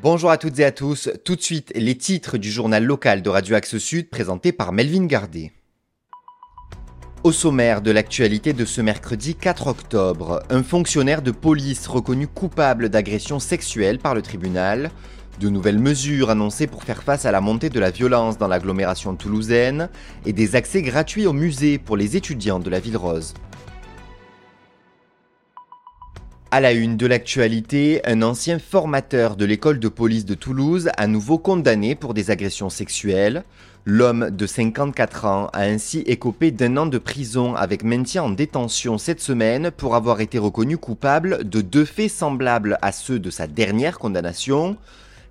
Bonjour à toutes et à tous, tout de suite les titres du journal local de Radio Axe Sud présenté par Melvin Gardet. Au sommaire de l'actualité de ce mercredi 4 octobre, un fonctionnaire de police reconnu coupable d'agression sexuelle par le tribunal, de nouvelles mesures annoncées pour faire face à la montée de la violence dans l'agglomération toulousaine et des accès gratuits au musée pour les étudiants de la ville rose. À la une de l'actualité, un ancien formateur de l'école de police de Toulouse à nouveau condamné pour des agressions sexuelles. L'homme de 54 ans a ainsi écopé d'un an de prison avec maintien en détention cette semaine pour avoir été reconnu coupable de deux faits semblables à ceux de sa dernière condamnation.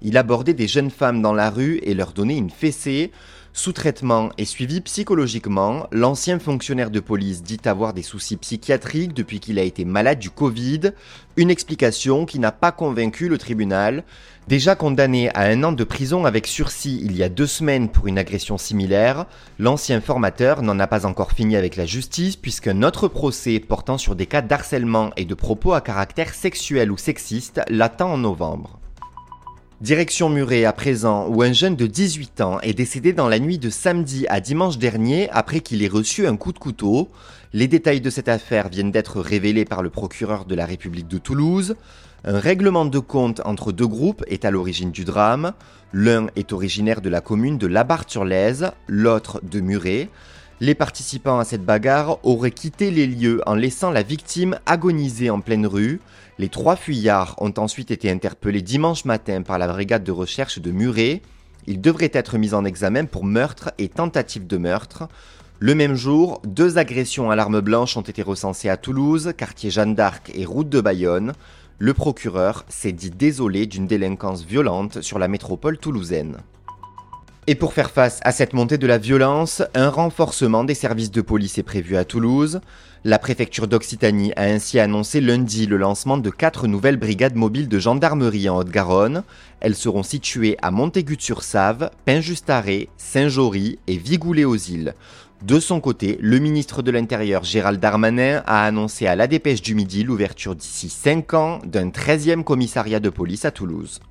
Il abordait des jeunes femmes dans la rue et leur donnait une fessée. Sous traitement et suivi psychologiquement, l'ancien fonctionnaire de police dit avoir des soucis psychiatriques depuis qu'il a été malade du Covid, une explication qui n'a pas convaincu le tribunal. Déjà condamné à un an de prison avec sursis il y a deux semaines pour une agression similaire, l'ancien formateur n'en a pas encore fini avec la justice puisqu'un autre procès portant sur des cas d'harcèlement et de propos à caractère sexuel ou sexiste l'attend en novembre. Direction Muret à présent, où un jeune de 18 ans est décédé dans la nuit de samedi à dimanche dernier après qu'il ait reçu un coup de couteau. Les détails de cette affaire viennent d'être révélés par le procureur de la République de Toulouse. Un règlement de compte entre deux groupes est à l'origine du drame. L'un est originaire de la commune de Labarthe-sur-Lèze, l'autre de Muret. Les participants à cette bagarre auraient quitté les lieux en laissant la victime agoniser en pleine rue. Les trois fuyards ont ensuite été interpellés dimanche matin par la brigade de recherche de Muret. Ils devraient être mis en examen pour meurtre et tentative de meurtre. Le même jour, deux agressions à l'arme blanche ont été recensées à Toulouse, quartier Jeanne d'Arc et route de Bayonne. Le procureur s'est dit désolé d'une délinquance violente sur la métropole toulousaine. Et pour faire face à cette montée de la violence, un renforcement des services de police est prévu à Toulouse. La préfecture d'Occitanie a ainsi annoncé lundi le lancement de quatre nouvelles brigades mobiles de gendarmerie en Haute-Garonne. Elles seront situées à Montaigu-sur-Save, Pinjustaré, Saint-Jory et Vigoulé-aux-Îles. De son côté, le ministre de l'Intérieur Gérald Darmanin a annoncé à la dépêche du midi l'ouverture d'ici 5 ans d'un 13e commissariat de police à Toulouse.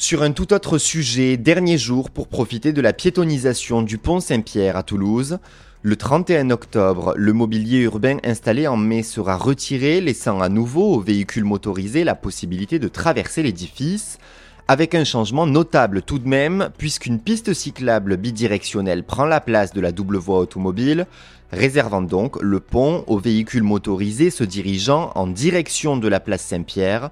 Sur un tout autre sujet, dernier jour pour profiter de la piétonisation du pont Saint-Pierre à Toulouse. Le 31 octobre, le mobilier urbain installé en mai sera retiré, laissant à nouveau aux véhicules motorisés la possibilité de traverser l'édifice, avec un changement notable tout de même, puisqu'une piste cyclable bidirectionnelle prend la place de la double voie automobile, réservant donc le pont aux véhicules motorisés se dirigeant en direction de la place Saint-Pierre,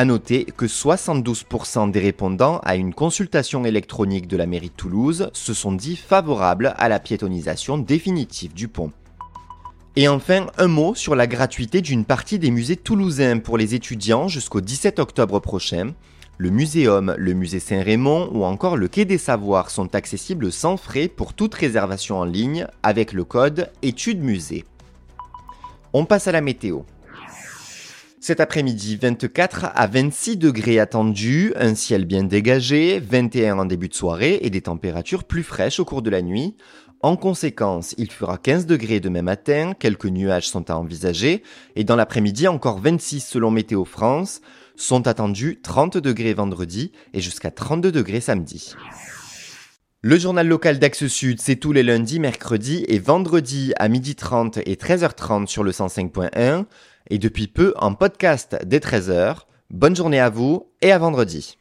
a noter que 72% des répondants à une consultation électronique de la mairie de Toulouse se sont dit favorables à la piétonisation définitive du pont. Et enfin, un mot sur la gratuité d'une partie des musées toulousains pour les étudiants jusqu'au 17 octobre prochain. Le Muséum, le Musée Saint-Raymond ou encore le Quai des Savoirs sont accessibles sans frais pour toute réservation en ligne avec le code études musée. On passe à la météo. Cet après-midi, 24 à 26 degrés attendus, un ciel bien dégagé, 21 en début de soirée et des températures plus fraîches au cours de la nuit. En conséquence, il fera 15 degrés demain matin, quelques nuages sont à envisager, et dans l'après-midi encore 26 selon Météo France, sont attendus 30 degrés vendredi et jusqu'à 32 degrés samedi. Le journal local d'Axe Sud, c'est tous les lundis, mercredis et vendredis à 12h30 et 13h30 sur le 105.1 et depuis peu en podcast dès 13h. Bonne journée à vous et à vendredi.